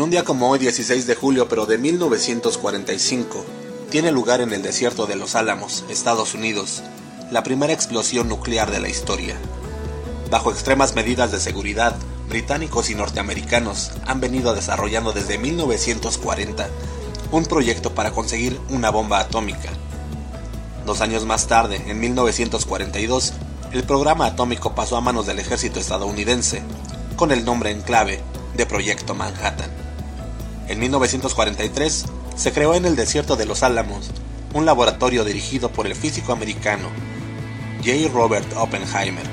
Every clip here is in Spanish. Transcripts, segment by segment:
En un día como hoy, 16 de julio, pero de 1945, tiene lugar en el desierto de Los Álamos, Estados Unidos, la primera explosión nuclear de la historia. Bajo extremas medidas de seguridad, británicos y norteamericanos han venido desarrollando desde 1940 un proyecto para conseguir una bomba atómica. Dos años más tarde, en 1942, el programa atómico pasó a manos del ejército estadounidense, con el nombre en clave de Proyecto Manhattan. En 1943 se creó en el desierto de los Álamos un laboratorio dirigido por el físico americano J. Robert Oppenheimer,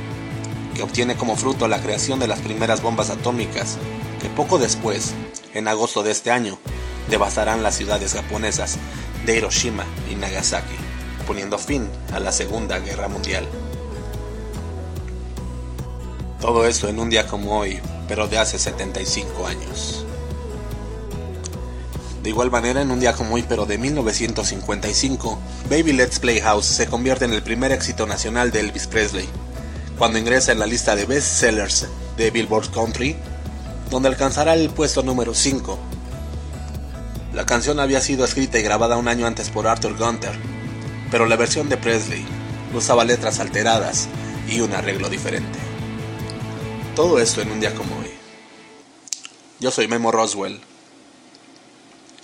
que obtiene como fruto la creación de las primeras bombas atómicas, que poco después, en agosto de este año, devastarán las ciudades japonesas de Hiroshima y Nagasaki, poniendo fin a la Segunda Guerra Mundial. Todo esto en un día como hoy, pero de hace 75 años. De igual manera, en un día como hoy, pero de 1955, Baby Let's Play House se convierte en el primer éxito nacional de Elvis Presley, cuando ingresa en la lista de best sellers de Billboard Country, donde alcanzará el puesto número 5. La canción había sido escrita y grabada un año antes por Arthur Gunter, pero la versión de Presley usaba letras alteradas y un arreglo diferente. Todo esto en un día como hoy. Yo soy Memo Roswell.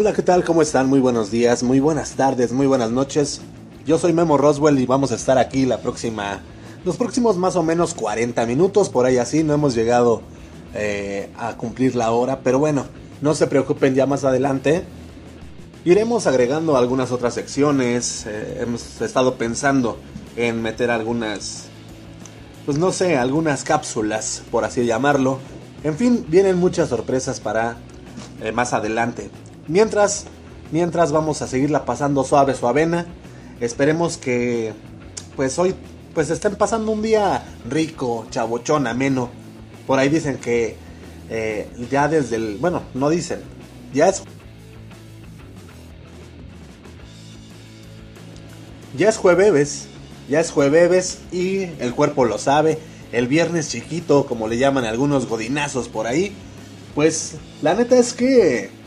Hola, ¿qué tal? ¿Cómo están? Muy buenos días, muy buenas tardes, muy buenas noches. Yo soy Memo Roswell y vamos a estar aquí la próxima, los próximos más o menos 40 minutos, por ahí así, no hemos llegado eh, a cumplir la hora, pero bueno, no se preocupen ya más adelante. Iremos agregando algunas otras secciones, eh, hemos estado pensando en meter algunas, pues no sé, algunas cápsulas, por así llamarlo. En fin, vienen muchas sorpresas para eh, más adelante. Mientras, mientras vamos a seguirla pasando suave, suavena. Esperemos que, pues hoy, pues estén pasando un día rico, chabochón, ameno. Por ahí dicen que eh, ya desde el, bueno, no dicen, ya es, ya es jueves, ya es jueves y el cuerpo lo sabe. El viernes chiquito, como le llaman algunos godinazos por ahí. Pues la neta es que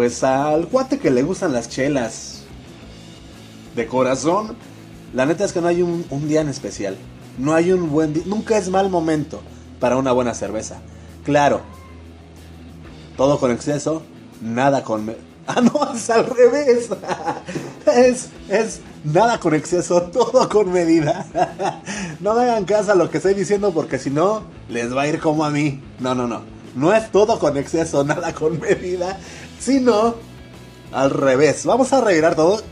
pues al cuate que le gustan las chelas de corazón, la neta es que no hay un, día en especial. No hay un buen día, nunca es mal momento para una buena cerveza. Claro, todo con exceso, nada con... Ah, no, es al revés. Es, es nada con exceso, todo con medida. No me hagan caso a lo que estoy diciendo porque si no, les va a ir como a mí. No, no, no. No es todo con exceso, nada con medida, sino al revés. Vamos a arreglar todo.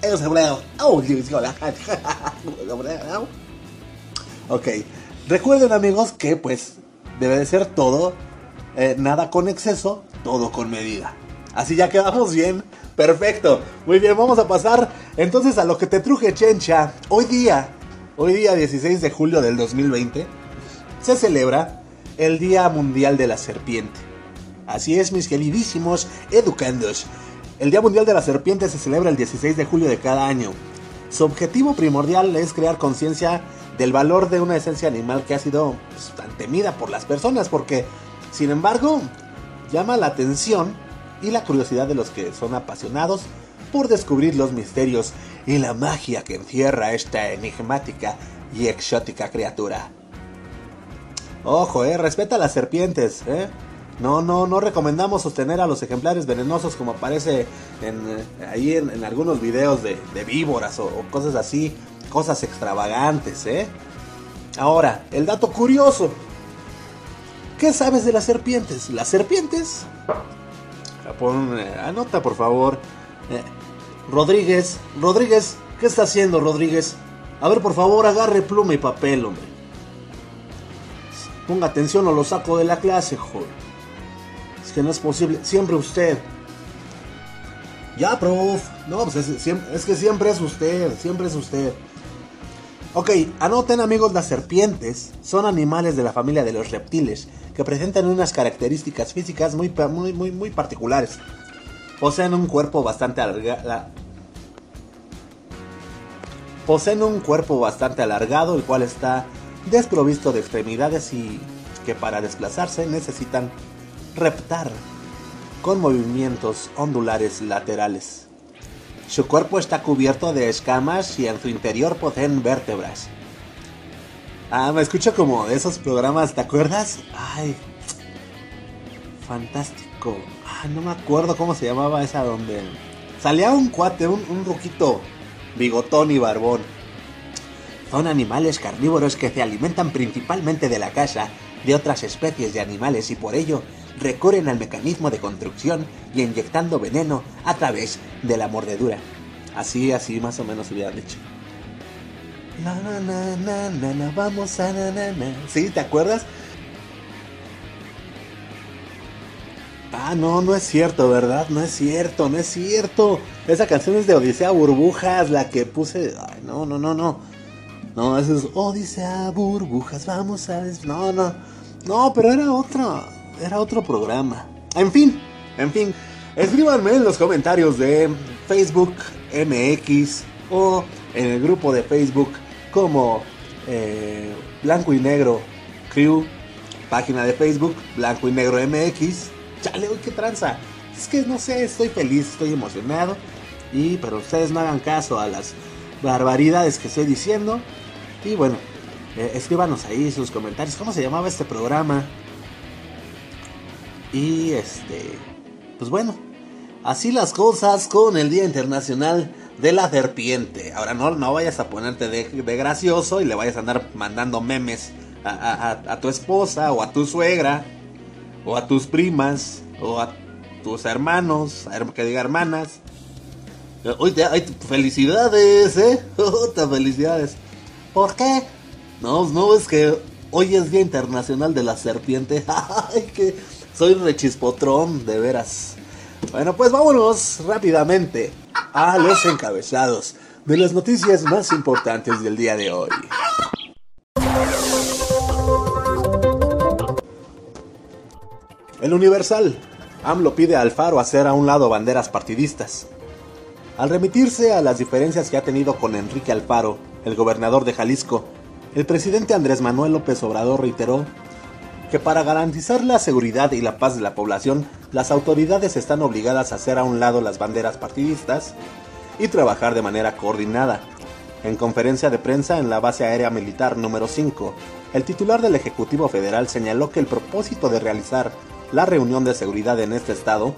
Ok, recuerden amigos que pues debe de ser todo, eh, nada con exceso, todo con medida. Así ya quedamos bien. Perfecto. Muy bien, vamos a pasar entonces a lo que te truje chencha. Hoy día, hoy día 16 de julio del 2020, se celebra el Día Mundial de la Serpiente. Así es, mis queridísimos educandos. El Día Mundial de la Serpiente se celebra el 16 de julio de cada año. Su objetivo primordial es crear conciencia del valor de una esencia animal que ha sido pues, tan temida por las personas, porque, sin embargo, llama la atención y la curiosidad de los que son apasionados por descubrir los misterios y la magia que encierra esta enigmática y exótica criatura. Ojo, eh, respeta a las serpientes, eh. No, no, no recomendamos sostener a los ejemplares venenosos como aparece en, eh, ahí en, algunos videos de, víboras o, o cosas así, cosas extravagantes, eh. Ahora, el dato curioso. ¿Qué sabes de las serpientes? Las serpientes. Pon, eh, anota, por favor. Eh, Rodríguez, Rodríguez, ¿qué está haciendo, Rodríguez? A ver, por favor, agarre pluma y papel, hombre. Ponga atención o lo saco de la clase, joder. Es que no es posible. Siempre usted. Ya, prof. No, pues es, es que siempre es usted. Siempre es usted. Ok, anoten amigos, las serpientes son animales de la familia de los reptiles que presentan unas características físicas muy, muy, muy, muy particulares. Poseen un cuerpo bastante alargado. Poseen un cuerpo bastante alargado, el cual está desprovisto de extremidades y que para desplazarse necesitan reptar con movimientos ondulares laterales. Su cuerpo está cubierto de escamas y en su interior poseen vértebras. Ah, me escucho como de esos programas, ¿te acuerdas? Ay, fantástico. Ah, no me acuerdo cómo se llamaba esa donde salía un cuate, un, un ruquito bigotón y barbón. Son animales carnívoros que se alimentan principalmente de la caza de otras especies de animales y por ello recurren al mecanismo de construcción y inyectando veneno a través de la mordedura. Así, así más o menos hubieran dicho. Na, na, na, na, na, vamos a na, na, na. ¿Sí? ¿Te acuerdas? Ah, no, no es cierto, ¿verdad? No es cierto, no es cierto. Esa canción es de Odisea Burbujas, la que puse. Ay, no, no, no, no. No, eso es Odisea Burbujas, vamos a. No, no. No, pero era otra era otro programa. En fin, en fin, escríbanme en los comentarios de Facebook MX o en el grupo de Facebook como eh, Blanco y Negro Crew, página de Facebook Blanco y Negro MX. Chale, qué tranza. Es que no sé, estoy feliz, estoy emocionado. Y pero ustedes no hagan caso a las barbaridades que estoy diciendo. Y bueno, eh, escríbanos ahí sus comentarios. ¿Cómo se llamaba este programa? Y este, pues bueno, así las cosas con el Día Internacional de la Serpiente. Ahora no, no vayas a ponerte de, gracioso y le vayas a andar mandando memes a, tu esposa o a tu suegra o a tus primas o a tus hermanos, que diga hermanas. Oye, hay felicidades, ¿eh? felicidades. ¿Por qué? No, no es que hoy es Día Internacional de la Serpiente. Ay, que soy rechispotrón, de veras. Bueno, pues vámonos rápidamente a los encabezados de las noticias más importantes del día de hoy. El Universal. AMLO pide a Alfaro hacer a un lado banderas partidistas. Al remitirse a las diferencias que ha tenido con Enrique Alfaro, el gobernador de Jalisco, el presidente Andrés Manuel López Obrador reiteró que para garantizar la seguridad y la paz de la población, las autoridades están obligadas a hacer a un lado las banderas partidistas y trabajar de manera coordinada. En conferencia de prensa en la base aérea militar número 5, el titular del Ejecutivo Federal señaló que el propósito de realizar la reunión de seguridad en este estado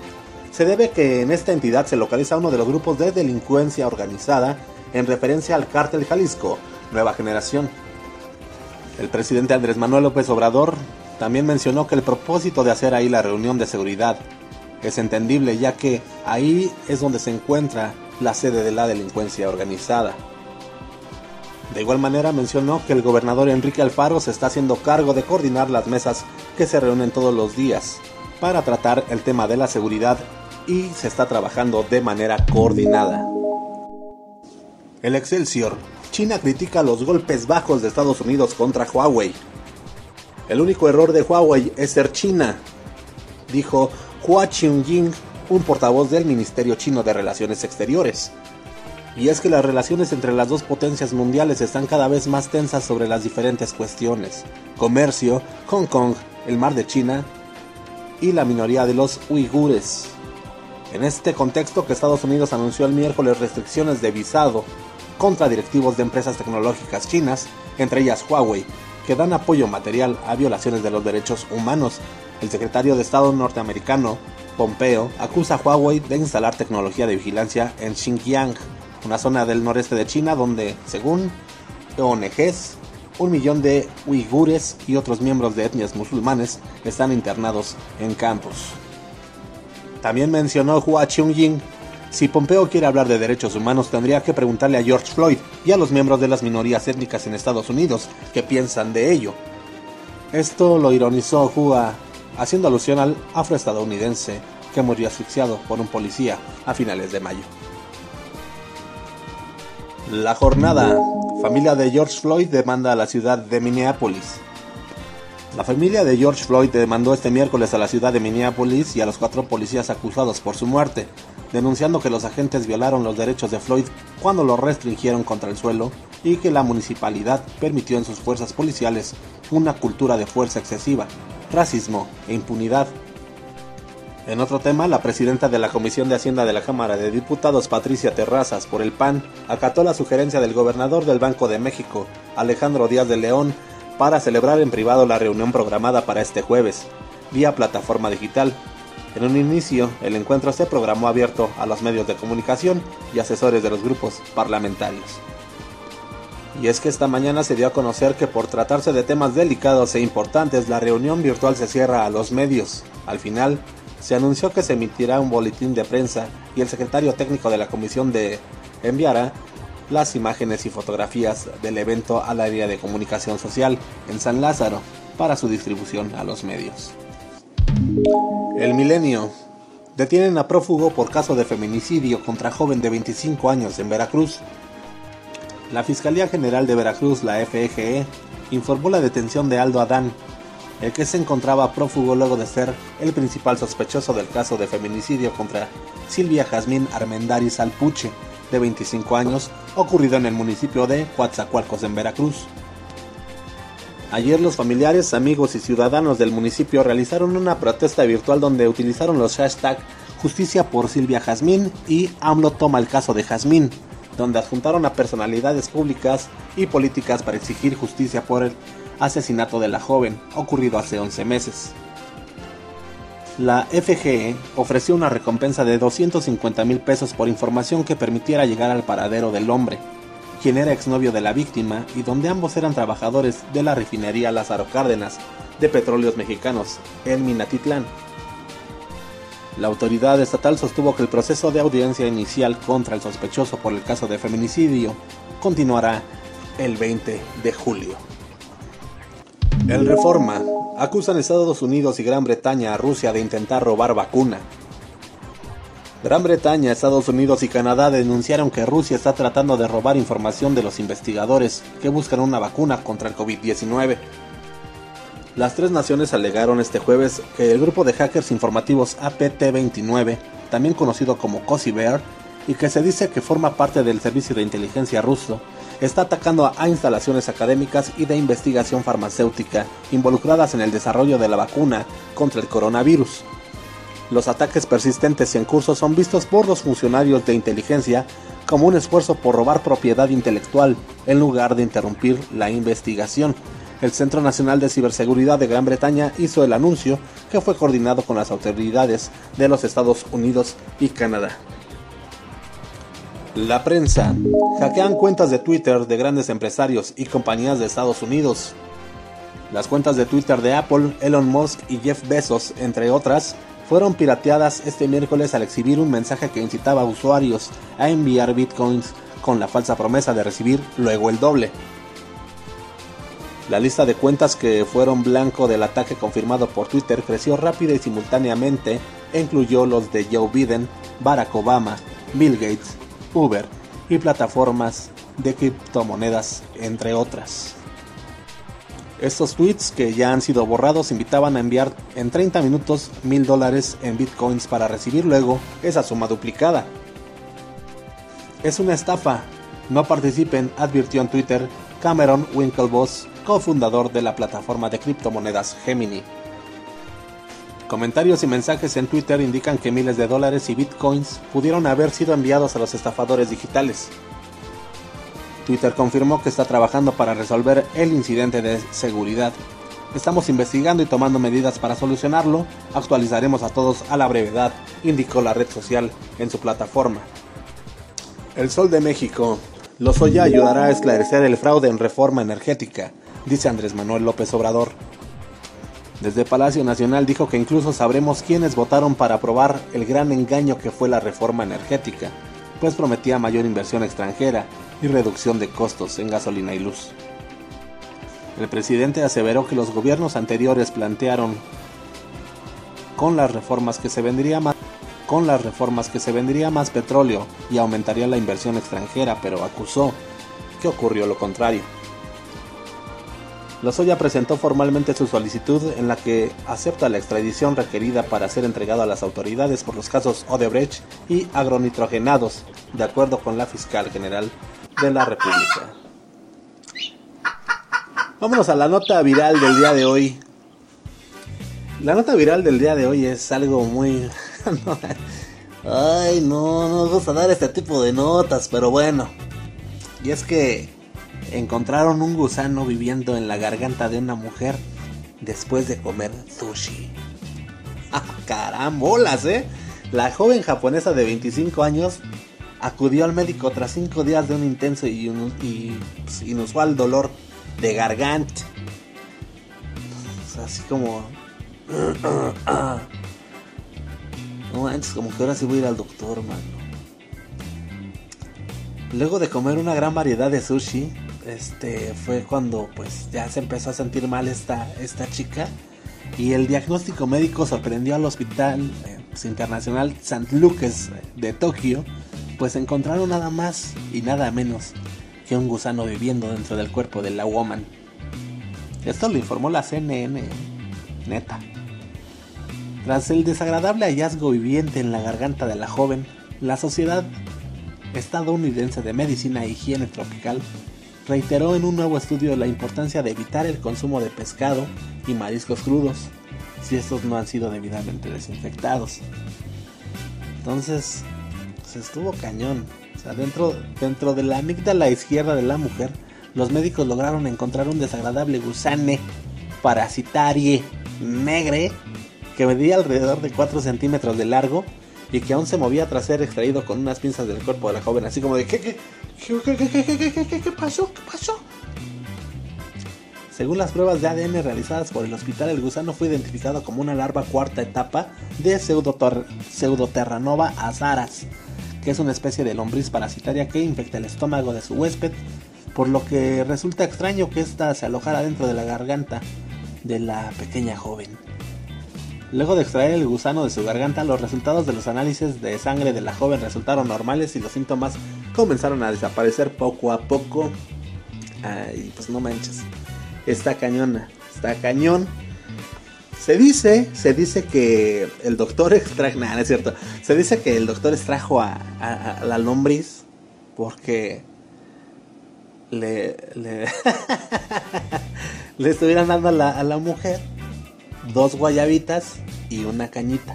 se debe que en esta entidad se localiza uno de los grupos de delincuencia organizada en referencia al cártel Jalisco, Nueva Generación. El presidente Andrés Manuel López Obrador también mencionó que el propósito de hacer ahí la reunión de seguridad es entendible ya que ahí es donde se encuentra la sede de la delincuencia organizada. De igual manera mencionó que el gobernador Enrique Alfaro se está haciendo cargo de coordinar las mesas que se reúnen todos los días para tratar el tema de la seguridad y se está trabajando de manera coordinada. El Excelsior. China critica los golpes bajos de Estados Unidos contra Huawei. El único error de Huawei es ser China, dijo Hua Chunying, un portavoz del Ministerio Chino de Relaciones Exteriores. Y es que las relaciones entre las dos potencias mundiales están cada vez más tensas sobre las diferentes cuestiones. Comercio, Hong Kong, el mar de China y la minoría de los uigures. En este contexto que Estados Unidos anunció el miércoles restricciones de visado contra directivos de empresas tecnológicas chinas, entre ellas Huawei, que dan apoyo material a violaciones de los derechos humanos. El secretario de Estado norteamericano, Pompeo, acusa a Huawei de instalar tecnología de vigilancia en Xinjiang, una zona del noreste de China donde, según ONGs, un millón de uigures y otros miembros de etnias musulmanes están internados en campos. También mencionó Hua si Pompeo quiere hablar de derechos humanos, tendría que preguntarle a George Floyd y a los miembros de las minorías étnicas en Estados Unidos qué piensan de ello. Esto lo ironizó Hua, haciendo alusión al afroestadounidense que murió asfixiado por un policía a finales de mayo. La jornada. Familia de George Floyd demanda a la ciudad de Minneapolis. La familia de George Floyd demandó este miércoles a la ciudad de Minneapolis y a los cuatro policías acusados por su muerte, denunciando que los agentes violaron los derechos de Floyd cuando lo restringieron contra el suelo y que la municipalidad permitió en sus fuerzas policiales una cultura de fuerza excesiva, racismo e impunidad. En otro tema, la presidenta de la Comisión de Hacienda de la Cámara de Diputados, Patricia Terrazas, por el PAN, acató la sugerencia del gobernador del Banco de México, Alejandro Díaz de León, para celebrar en privado la reunión programada para este jueves, vía plataforma digital. En un inicio, el encuentro se programó abierto a los medios de comunicación y asesores de los grupos parlamentarios. Y es que esta mañana se dio a conocer que por tratarse de temas delicados e importantes, la reunión virtual se cierra a los medios. Al final, se anunció que se emitirá un boletín de prensa y el secretario técnico de la comisión de enviará las imágenes y fotografías del evento al área de comunicación social en San Lázaro para su distribución a los medios. El milenio. Detienen a prófugo por caso de feminicidio contra joven de 25 años en Veracruz. La Fiscalía General de Veracruz, la FEGE, informó la detención de Aldo Adán, el que se encontraba prófugo luego de ser el principal sospechoso del caso de feminicidio contra Silvia Jazmín Armendáriz Alpuche, de 25 años, ocurrido en el municipio de Coatzacoalcos, en Veracruz. Ayer los familiares, amigos y ciudadanos del municipio realizaron una protesta virtual donde utilizaron los hashtags Justicia por Silvia Jazmín y AMLO toma el caso de Jazmín, donde adjuntaron a personalidades públicas y políticas para exigir justicia por el asesinato de la joven, ocurrido hace 11 meses. La FGE ofreció una recompensa de 250 mil pesos por información que permitiera llegar al paradero del hombre, quien era exnovio de la víctima y donde ambos eran trabajadores de la refinería Lázaro Cárdenas de Petróleos Mexicanos en Minatitlán. La autoridad estatal sostuvo que el proceso de audiencia inicial contra el sospechoso por el caso de feminicidio continuará el 20 de julio. El Reforma. Acusan Estados Unidos y Gran Bretaña a Rusia de intentar robar vacuna. Gran Bretaña, Estados Unidos y Canadá denunciaron que Rusia está tratando de robar información de los investigadores que buscan una vacuna contra el COVID-19. Las tres naciones alegaron este jueves que el grupo de hackers informativos APT-29, también conocido como Cozy Bear, y que se dice que forma parte del servicio de inteligencia ruso, está atacando a instalaciones académicas y de investigación farmacéutica involucradas en el desarrollo de la vacuna contra el coronavirus. Los ataques persistentes y en curso son vistos por los funcionarios de inteligencia como un esfuerzo por robar propiedad intelectual en lugar de interrumpir la investigación. El Centro Nacional de Ciberseguridad de Gran Bretaña hizo el anuncio que fue coordinado con las autoridades de los Estados Unidos y Canadá. La prensa. Hackean cuentas de Twitter de grandes empresarios y compañías de Estados Unidos. Las cuentas de Twitter de Apple, Elon Musk y Jeff Bezos, entre otras, fueron pirateadas este miércoles al exhibir un mensaje que incitaba a usuarios a enviar bitcoins con la falsa promesa de recibir luego el doble. La lista de cuentas que fueron blanco del ataque confirmado por Twitter creció rápida y simultáneamente e incluyó los de Joe Biden, Barack Obama, Bill Gates, Uber y plataformas de criptomonedas, entre otras. Estos tweets que ya han sido borrados invitaban a enviar en 30 minutos mil dólares en bitcoins para recibir luego esa suma duplicada. Es una estafa. No participen, advirtió en Twitter Cameron Winklevoss, cofundador de la plataforma de criptomonedas Gemini. Comentarios y mensajes en Twitter indican que miles de dólares y bitcoins pudieron haber sido enviados a los estafadores digitales. Twitter confirmó que está trabajando para resolver el incidente de seguridad. Estamos investigando y tomando medidas para solucionarlo. Actualizaremos a todos a la brevedad, indicó la red social en su plataforma. El Sol de México. Lozoya ayudará a esclarecer el fraude en reforma energética, dice Andrés Manuel López Obrador. Desde Palacio Nacional dijo que incluso sabremos quiénes votaron para aprobar el gran engaño que fue la reforma energética, pues prometía mayor inversión extranjera y reducción de costos en gasolina y luz. El presidente aseveró que los gobiernos anteriores plantearon con las reformas que se vendría más con las reformas que se vendría más petróleo y aumentaría la inversión extranjera, pero acusó que ocurrió lo contrario. Lozoya presentó formalmente su solicitud en la que acepta la extradición requerida para ser entregado a las autoridades por los casos Odebrecht y agronitrogenados, de acuerdo con la fiscal general de la República. Vámonos a la nota viral del día de hoy. La nota viral del día de hoy es algo muy Ay, no, no nos gusta dar este tipo de notas, pero bueno. Y es que encontraron un gusano viviendo en la garganta de una mujer después de comer sushi. ¡Ah, carambolas, eh! La joven japonesa de 25 años acudió al médico tras 5 días de un intenso y, pues, inusual dolor de garganta. así como... No manches, como que ahora sí voy a ir al doctor, mano. Luego de comer una gran variedad de sushi, este fue cuando pues ya se empezó a sentir mal esta, esta chica y el diagnóstico médico sorprendió al hospital eh, pues, internacional St. Lucas de Tokio, pues encontraron nada más y nada menos que un gusano viviendo dentro del cuerpo de la woman. Esto lo informó la CNN, neta. Tras el desagradable hallazgo viviente en la garganta de la joven, la Sociedad Estadounidense de Medicina e Higiene Tropical reiteró en un nuevo estudio la importancia de evitar el consumo de pescado y mariscos crudos si estos no han sido debidamente desinfectados. Entonces, se estuvo cañón. Dentro, dentro de la amígdala izquierda de la mujer, los médicos lograron encontrar un desagradable gusane parasitarie negre que medía alrededor de 4 centímetros de largo y que aún se movía tras ser extraído con unas pinzas del cuerpo de la joven, así como de ¿qué, qué, qué, qué, pasó? ¿Qué pasó? Según las pruebas de ADN realizadas por el hospital, el gusano fue identificado como una larva cuarta etapa de Pseudoterranova azaras, que es una especie de lombriz parasitaria que infecta el estómago de su huésped, por lo que resulta extraño que ésta se alojara dentro de la garganta de la pequeña joven. Luego de extraer el gusano de su garganta, los resultados de los análisis de sangre de la joven resultaron normales y los síntomas comenzaron a desaparecer poco a poco. Ay, pues no manches. Está cañona, está cañón. Se dice, se dice que el doctor extrajo, nada, es cierto. Se dice que el doctor extrajo a, la lombriz porque le, le, le estuvieran dando a a la mujer dos guayabitas y una cañita.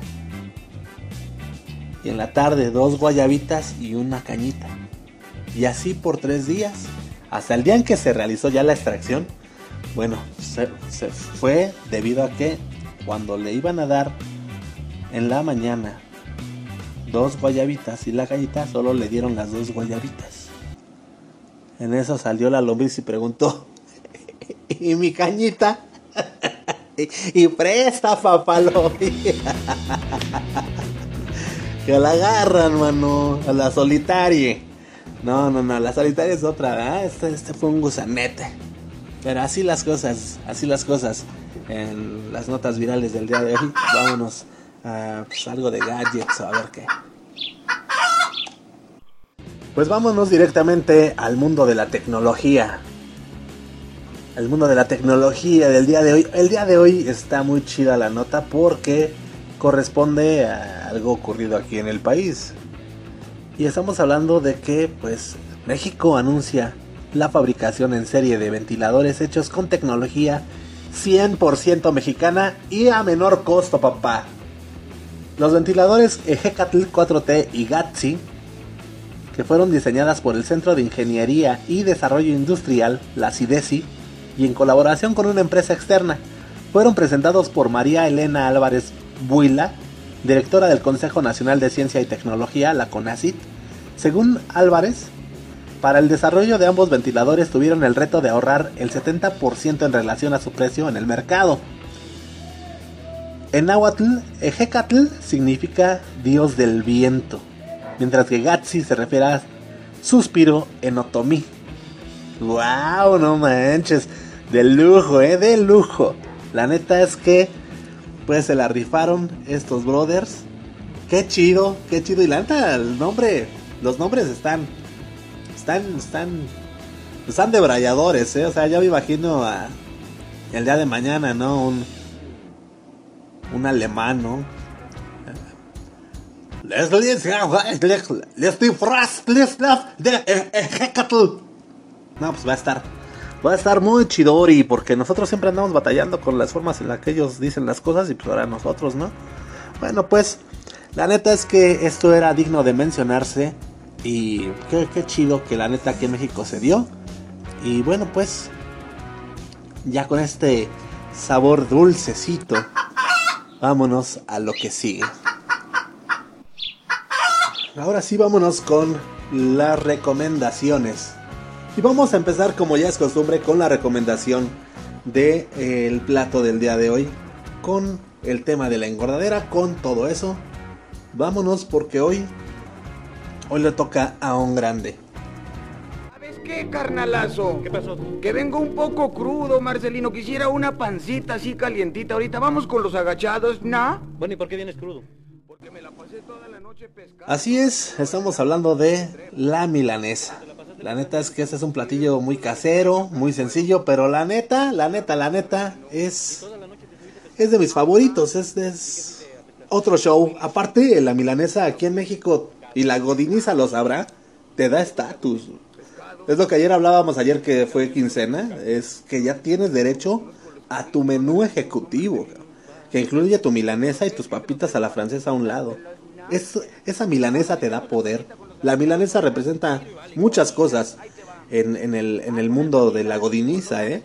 Y en la tarde dos guayabitas y una cañita. Y así por tres días. Hasta el día en que se realizó ya la extracción. Bueno, se, fue debido a que cuando le iban a dar en la mañana dos guayabitas y la cañita, solo le dieron las dos guayabitas. En eso salió la lombriz y preguntó, ¿y mi cañita? y presta, papalo. que la agarran, mano. A la solitaria. No, no, no, la solitaria es otra, Este, este fue un gusanete. Pero así las cosas, así las cosas. En las notas virales del día de hoy, vámonos a pues, algo de gadgets a ver qué. Pues vámonos directamente al mundo de la tecnología el mundo de la tecnología del día de hoy. El día de hoy está muy chida la nota porque corresponde a algo ocurrido aquí en el país. Y estamos hablando de que pues México anuncia la fabricación en serie de ventiladores hechos con tecnología 100% mexicana y a menor costo, papá. Los ventiladores Ejecatl 4T y GATSI, que fueron diseñadas por el Centro de Ingeniería y Desarrollo Industrial, la CIDESI, y en colaboración con una empresa externa. Fueron presentados por María Elena Álvarez Buila, directora del Consejo Nacional de Ciencia y Tecnología, la CONACIT. Según Álvarez, para el desarrollo de ambos ventiladores tuvieron el reto de ahorrar el 70% en relación a su precio en el mercado. En náhuatl, Ejecatl significa dios del viento, mientras que Gatsi se refiere a suspiro en otomí. ¡Wow! No manches De lujo, eh, de lujo. La neta es que pues se la rifaron estos brothers. Qué chido, qué chido. Y la neta, el nombre, los nombres están, están, están, están debrayadores, ¿eh? O sea, ya me imagino a el día de mañana, ¿no? Un, un alemán, ¿no? No, pues va a estar. Va a estar muy chidori. Porque nosotros siempre andamos batallando con las formas en las que ellos dicen las cosas. Y pues ahora nosotros, ¿no? Bueno, pues. La neta es que esto era digno de mencionarse. Y qué, qué chido que la neta aquí en México se dio. Y bueno, pues. Ya con este sabor dulcecito. Vámonos a lo que sigue. Ahora sí, vámonos con las recomendaciones. Y vamos a empezar, como ya es costumbre, con la recomendación del el plato del día de hoy. Con el tema de la engordadera, con todo eso. Vámonos porque hoy, hoy le toca a un grande. ¿Sabes qué, carnalazo? ¿Qué pasó? Que vengo un poco crudo, Marcelino. Quisiera una pancita así calientita ahorita. Vamos con los agachados, ¿no? Bueno, ¿y por qué vienes crudo? Porque me la pasé toda la noche pescando. Así es, estamos hablando de la milanesa. La neta es que este es un platillo muy casero, muy sencillo, pero la neta, la neta, la neta es es de mis favoritos, es, es otro show. Aparte, la milanesa aquí en México y la godiniza lo sabrá, te da estatus. Es lo que ayer hablábamos ayer que fue quincena, es que ya tienes derecho a tu menú ejecutivo, que incluye tu milanesa y tus papitas a la francesa a un lado. Es, esa milanesa te da poder. La milanesa representa muchas cosas en, el, el mundo de la godiniza, ¿eh?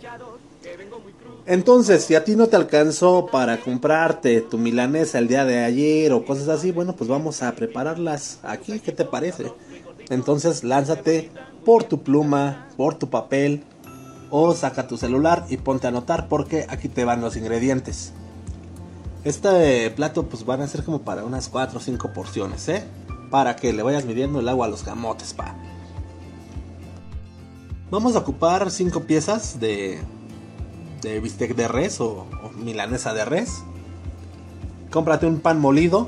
Entonces, si a ti no te alcanzó para comprarte tu milanesa el día de ayer o cosas así, bueno, pues vamos a prepararlas aquí, ¿qué te parece? Entonces, lánzate por tu pluma, por tu papel o saca tu celular y ponte a anotar porque aquí te van los ingredientes. Este plato pues van a ser como para unas 4 o 5 porciones, ¿eh? Para que le vayas midiendo el agua a los camotes, pa. Vamos a ocupar 5 piezas de, de bistec de res o, o milanesa de res. Cómprate un pan molido.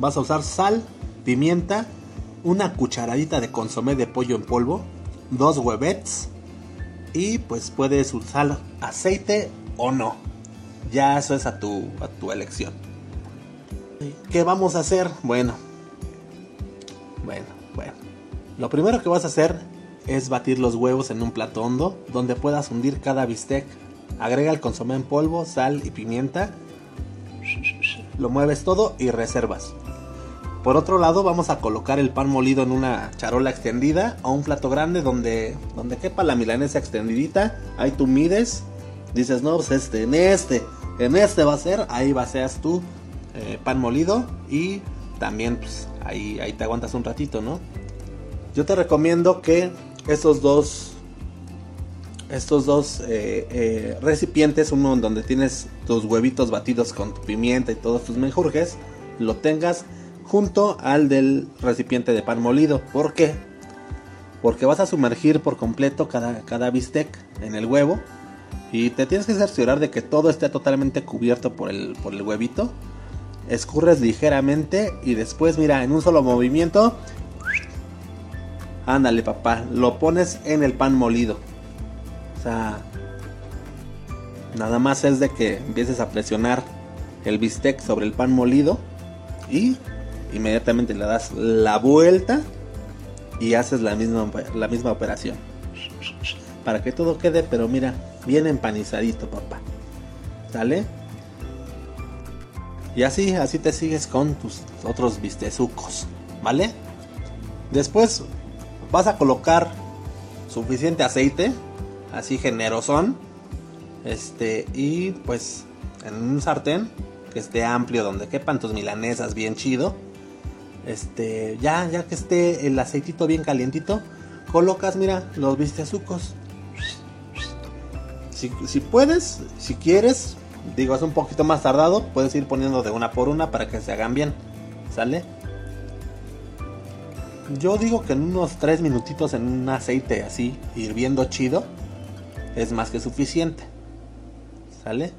Vas a usar sal, pimienta, una cucharadita de consomé de pollo en polvo, dos huevets y pues puedes usar aceite o no. Ya eso es a tu, a tu elección. ¿Qué vamos a hacer? Bueno, bueno, bueno. Lo primero que vas a hacer es batir los huevos en un plato hondo donde puedas hundir cada bistec. Agrega el consomé en polvo, sal y pimienta. Lo mueves todo y reservas. Por otro lado, vamos a colocar el pan molido en una charola extendida o un plato grande donde, donde quepa la milanesa extendidita. Ahí tú mides, dices, no, pues este, en este, en este va a ser, ahí vacias tu eh, pan molido y también pues ahí, ahí te aguantas un ratito, ¿no? Yo te recomiendo que estos dos, estos dos eh, eh, recipientes, uno donde tienes tus huevitos batidos con tu pimienta y todos tus menjurjes, lo tengas junto al del recipiente de pan molido. ¿Por qué? Porque vas a sumergir por completo cada, cada bistec en el huevo y te tienes que cerciorar de que todo esté totalmente cubierto por el, por el huevito. Escurres ligeramente y después, mira, en un solo movimiento, ándale papá, lo pones en el pan molido. O sea, nada más es de que empieces a presionar el bistec sobre el pan molido y inmediatamente le das la vuelta y haces la misma, la misma operación. Para que todo quede, pero mira, bien empanizadito, papá. ¿Sale? Y así, así te sigues con tus otros bistezucos, ¿vale? Después vas a colocar suficiente aceite, así generosón. Este, y pues en un sartén que esté amplio donde quepan tus milanesas bien chido. Este, ya, ya que esté el aceitito bien calientito, colocas, mira, los bistezucos. Si, si puedes, si quieres, digo, es un poquito más tardado, puedes ir poniendo de una por una para que se hagan bien. ¿Sale? Yo digo que en unos 3 minutitos en un aceite así, hirviendo chido, es más que suficiente. ¿Sale?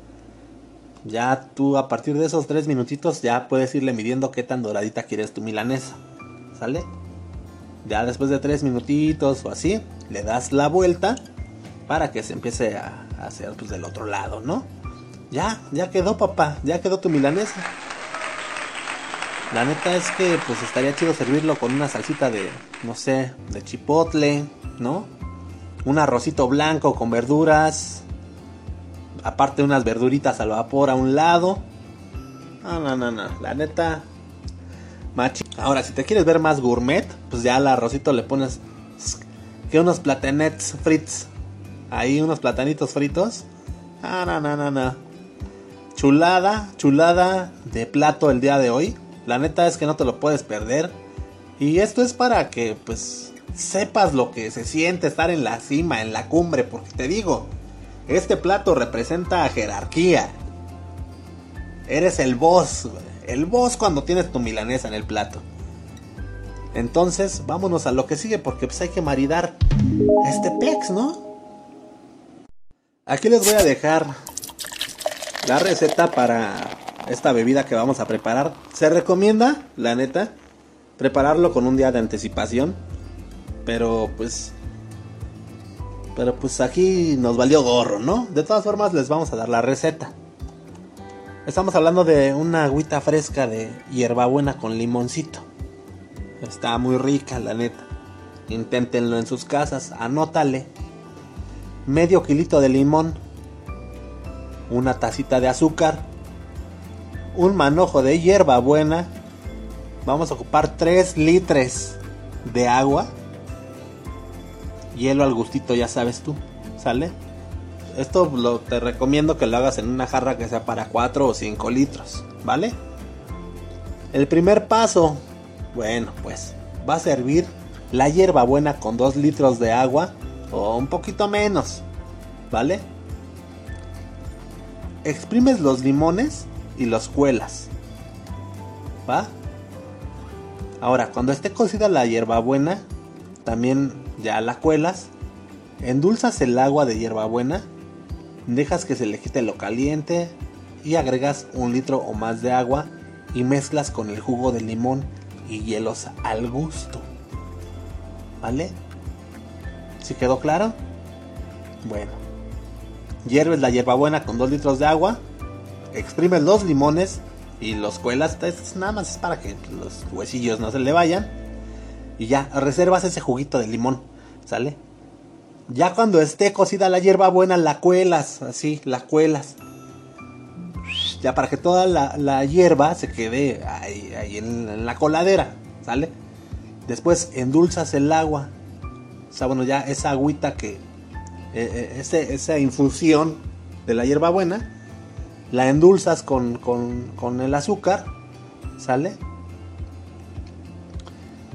Ya tú a partir de esos tres minutitos ya puedes irle midiendo qué tan doradita quieres tu milanesa. ¿Sale? Ya después de tres minutitos o así, le das la vuelta para que se empiece a hacer pues del otro lado, ¿no? Ya, ya quedó papá, ya quedó tu milanesa. La neta es que pues estaría chido servirlo con una salsita de, no sé, de chipotle, ¿no? Un arrocito blanco con verduras. Aparte unas verduritas al vapor a un lado. No, no, no, no. La neta. Machi. Ahora, si te quieres ver más gourmet, pues ya al arrocito le pones que unos platanets fritos. Ahí unos platanitos fritos. Ah, no, no, no, no. Chulada, chulada de plato el día de hoy. La neta es que no te lo puedes perder. Y esto es para que pues sepas lo que se siente estar en la cima, en la cumbre, porque te digo, este plato representa jerarquía. Eres el boss, el boss cuando tienes tu milanesa en el plato. Entonces, vámonos a lo que sigue porque pues hay que maridar este pex, ¿no? Aquí les voy a dejar la receta para esta bebida que vamos a preparar. Se recomienda, la neta, prepararlo con un día de anticipación. Pero pues... Pero pues aquí nos valió gorro, ¿no? De todas formas les vamos a dar la receta. Estamos hablando de una agüita fresca de hierbabuena con limoncito. Está muy rica, la neta. Inténtenlo en sus casas, anótale. Medio kilito de limón. Una tacita de azúcar un manojo de hierbabuena. Vamos a ocupar 3 litros de agua. Hielo al gustito, ya sabes tú. ¿Sale? Esto lo, te recomiendo que lo hagas en una jarra que sea para 4 o 5 litros. ¿Vale? El primer paso. Bueno, pues va a servir la hierbabuena con 2 litros de agua o un poquito menos. ¿Vale? Exprimes los limones y los cuelas. ¿Va? Ahora, cuando esté cocida la hierbabuena, también ya la cuelas. Endulzas el agua de hierbabuena, dejas que se le quite lo caliente y agregas un litro o más de agua y mezclas con el jugo de limón y hielos al gusto. ¿Vale? ¿Si quedó claro? Bueno. Hierves la hierbabuena con 2 litros de agua exprimes los limones y los cuelas. nada más es para que los huesillos no se le vayan. Y ya, reservas ese juguito de limón, ¿sale? Ya cuando esté cocida la hierba buena, la cuelas, así, la cuelas. Ya para que toda la, hierba se quede ahí, en, la coladera, ¿sale? Después endulzas el agua. O sea, bueno, ya esa agüita que... Eh, eh, esa infusión de la hierba buena la endulzas con, el azúcar, ¿sale?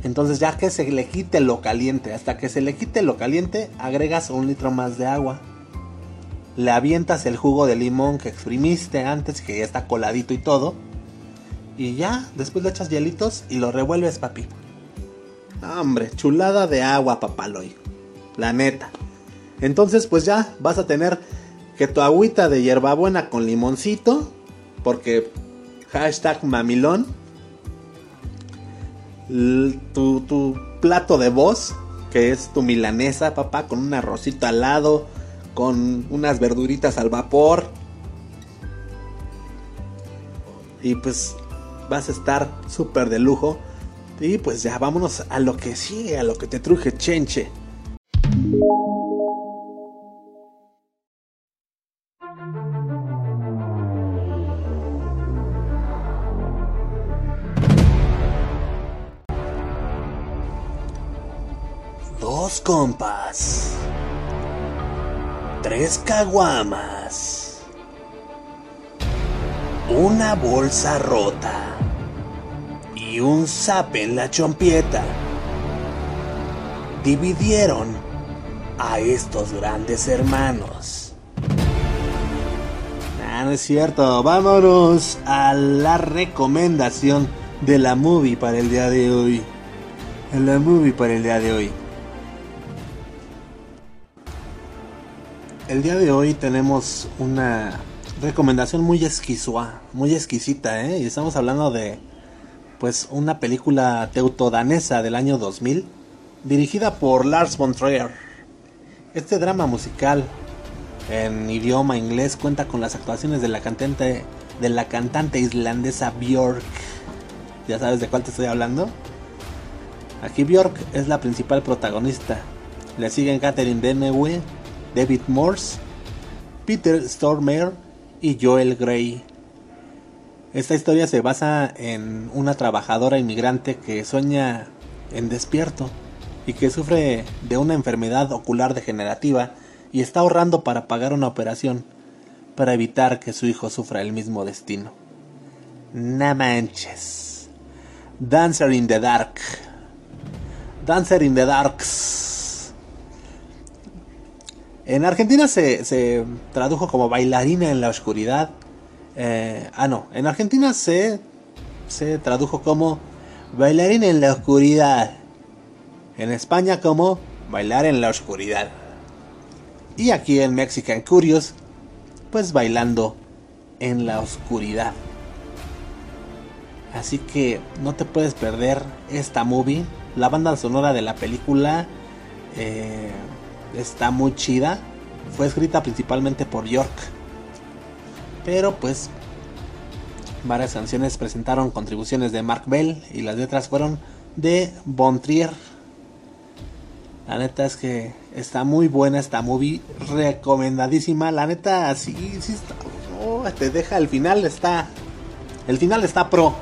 Entonces ya que se le quite lo caliente, hasta que se le quite lo caliente, agregas un litro más de agua. Le avientas el jugo de limón que exprimiste antes, que ya está coladito y todo. Y ya, después le echas hielitos y lo revuelves, papi. Hombre, chulada de agua, papaloy. La neta. Entonces, pues ya vas a tener que tu agüita de hierbabuena con limoncito, porque hashtag mamilón, tu, tu plato de voz, que es tu milanesa, papá, con un arrocito al lado, con unas verduritas al vapor. Y pues vas a estar súper de lujo. Y pues ya vámonos a lo que sigue, a lo que te truje chenche. Compas. Tres caguamas. Una bolsa rota. Y un zap en la chompieta. Dividieron a estos grandes hermanos. Ah, no es cierto. Vámonos a la recomendación de la movie para el día de hoy. La movie para el día de hoy. El día de hoy tenemos una recomendación muy exquisua, muy exquisita, ¿eh? Y estamos hablando de, pues, una película teutodanesa del año 2000, dirigida por Lars von Trier. Este drama musical en idioma inglés cuenta con las actuaciones de la cantante, de la cantante islandesa Björk. ¿Ya sabes de cuál te estoy hablando? Aquí Björk es la principal protagonista. Le siguen Catherine Deneuve, David Morse, Peter Stormare y Joel Grey. Esta historia se basa en una trabajadora inmigrante que sueña en despierto y que sufre de una enfermedad ocular degenerativa y está ahorrando para pagar una operación para evitar que su hijo sufra el mismo destino. No manches. Dancer in the Dark. Dancer in the Darks. En Argentina se, tradujo como bailarina en la oscuridad. Eh, ah, no. En Argentina se, se tradujo como bailarina en la oscuridad. En España como bailar en la oscuridad. Y aquí en Mexican Curious, pues bailando en la oscuridad. Así que no te puedes perder esta movie. La banda sonora de la película eh, está muy chida. Fue escrita principalmente por York. Pero pues varias canciones presentaron contribuciones de Mark Bell y las letras fueron de Von Trier. La neta es que está muy buena esta movie, recomendadísima. La neta sí, sí está, oh, te deja el final está el final está pro.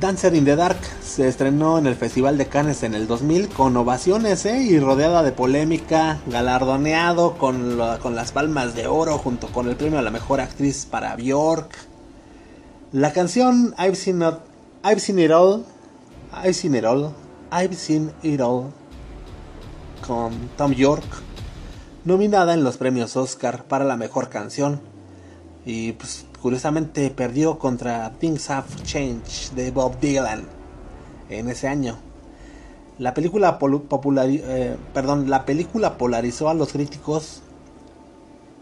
Dancer in the Dark se estrenó en el Festival de Cannes en el 2000 con ovaciones ¿eh? y rodeada de polémica, galardoneado con, con, las palmas de oro junto con el premio a la mejor actriz para Bjork. La canción I've Seen, I've seen It All, I've Seen It All, I've Seen It All con Tom York, nominada en los premios Oscar para la mejor canción. Y pues curiosamente perdió contra Things Have Changed de Bob Dylan en ese año. La película, eh, perdón, la película polarizó a los críticos,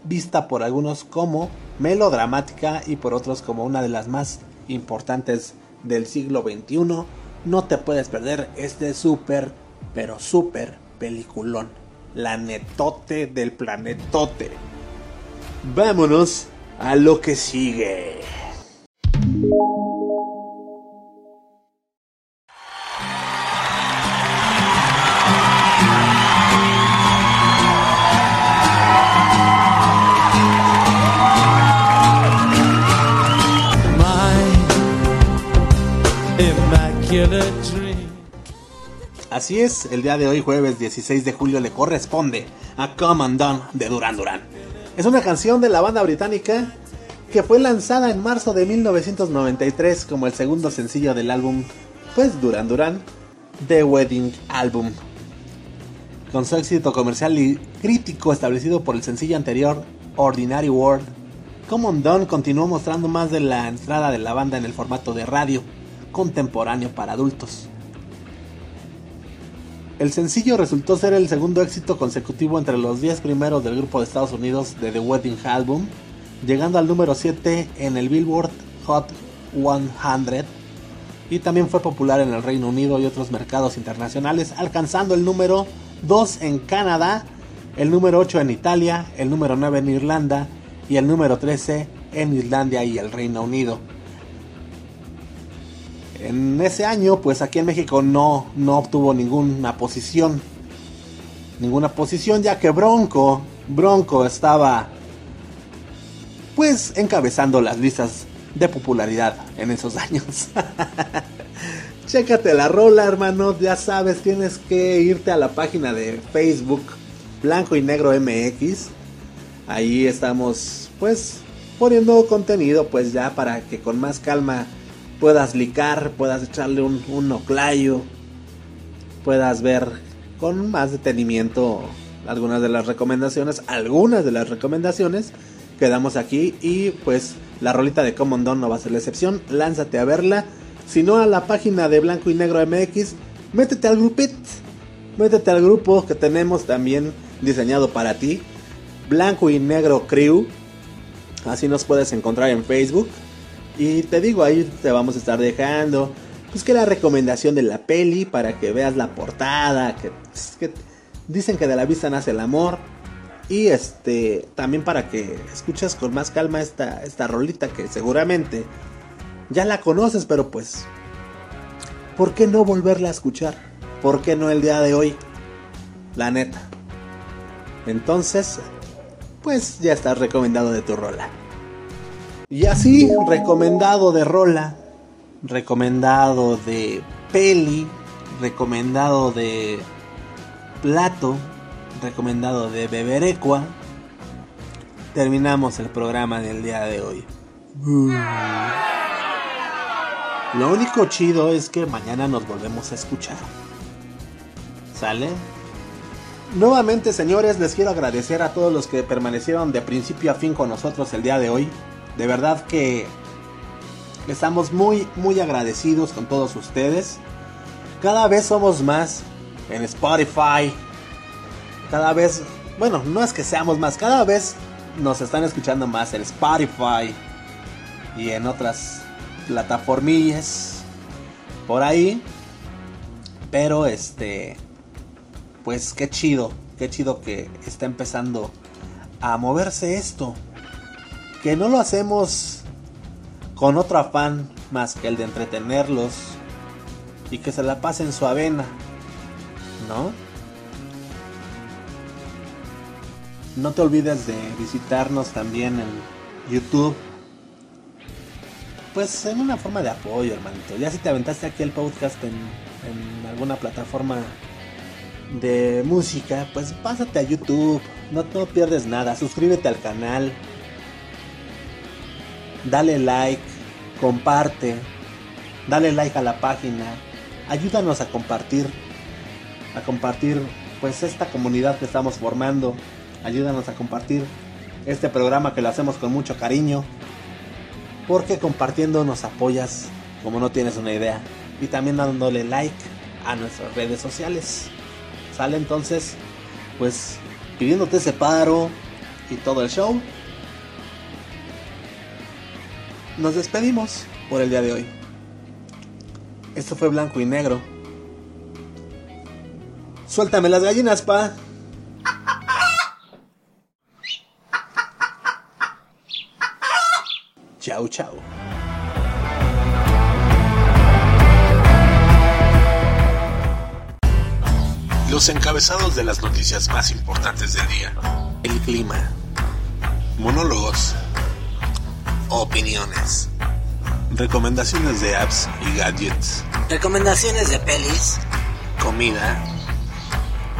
vista por algunos como melodramática y por otros como una de las más importantes del siglo XXI. No te puedes perder este súper, pero súper peliculón. La netote del planetote. Vámonos a lo que sigue. Así es, el día de hoy, jueves 16 de julio, le corresponde a Come and Done de Duran Duran. Es una canción de la banda británica que fue lanzada en marzo de 1993 como el segundo sencillo del álbum, pues Duran Duran, The Wedding Album. Con su éxito comercial y crítico establecido por el sencillo anterior, Ordinary World, Common Dawn continuó mostrando más de la entrada de la banda en el formato de radio contemporáneo para adultos. El sencillo resultó ser el segundo éxito consecutivo entre los 10 primeros del grupo de Estados Unidos de The Wedding Album, llegando al número 7 en el Billboard Hot 100 y también fue popular en el Reino Unido y otros mercados internacionales, alcanzando el número 2 en Canadá, el número 8 en Italia, el número 9 en Irlanda y el número 13 en Islandia y el Reino Unido en ese año, pues aquí en México no, no obtuvo ninguna posición. Ninguna posición, ya que Bronco, Bronco estaba pues encabezando las listas de popularidad en esos años. Chécate la rola, hermano. Ya sabes, tienes que irte a la página de Facebook Blanco y Negro MX. Ahí estamos, pues, poniendo contenido, pues ya para que con más calma puedas licar, puedas echarle un, un oclayo, puedas ver con más detenimiento algunas de las recomendaciones, algunas de las recomendaciones que damos aquí y pues la rolita de Common no va a ser la excepción, lánzate a verla, si no a la página de Blanco y Negro MX, métete al grupit, métete al grupo que tenemos también diseñado para ti, Blanco y Negro Crew. Así nos puedes encontrar en Facebook. Y te digo, ahí te vamos a estar dejando. Pues que la recomendación de la peli para que veas la portada. Que, que dicen que de la vista nace el amor. Y este también para que escuches con más calma esta, esta rolita que seguramente ya la conoces, pero pues, ¿por qué no volverla a escuchar? ¿Por qué no el día de hoy? La neta. Entonces, pues ya estás recomendado de tu rola. Y así, recomendado de rola, recomendado de peli, recomendado de plato, recomendado de beberecua, terminamos el programa del día de hoy. Lo único chido es que mañana nos volvemos a escuchar. ¿Sale? Nuevamente, señores, les quiero agradecer a todos los que permanecieron de principio a fin con nosotros el día de hoy. De verdad que estamos muy, muy agradecidos con todos ustedes. Cada vez somos más en Spotify. Cada vez, bueno, no es que seamos más, cada vez nos están escuchando más en Spotify y en otras plataformillas por ahí. Pero este, pues qué chido, qué chido que está empezando a moverse esto. Que no lo hacemos con otro afán más que el de entretenerlos y que se la pasen su avena, ¿no? No te olvides de visitarnos también en YouTube pues en una forma de apoyo, hermanito. Ya si te aventaste aquí el podcast en, alguna plataforma de música, pues pásate a YouTube. No, no pierdes nada. Suscríbete al canal. Dale like. Comparte. Dale like a la página. Ayúdanos a compartir. A compartir pues esta comunidad que estamos formando. Ayúdanos a compartir este programa que lo hacemos con mucho cariño porque compartiendo nos apoyas como no tienes una idea. Y también dándole like a nuestras redes sociales. Sale entonces, pues pidiéndote ese paro y todo el show. Nos despedimos por el día de hoy. Esto fue blanco y negro. Suéltame las gallinas, pa. Chau, chau. Los encabezados de las noticias más importantes del día. El clima. Monólogos. Opiniones. Recomendaciones de apps y gadgets. Recomendaciones de pelis. Comida.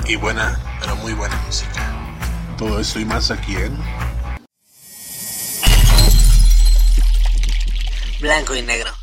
Y buena, pero muy buena música. Todo esto y más aquí en Blanco y negro.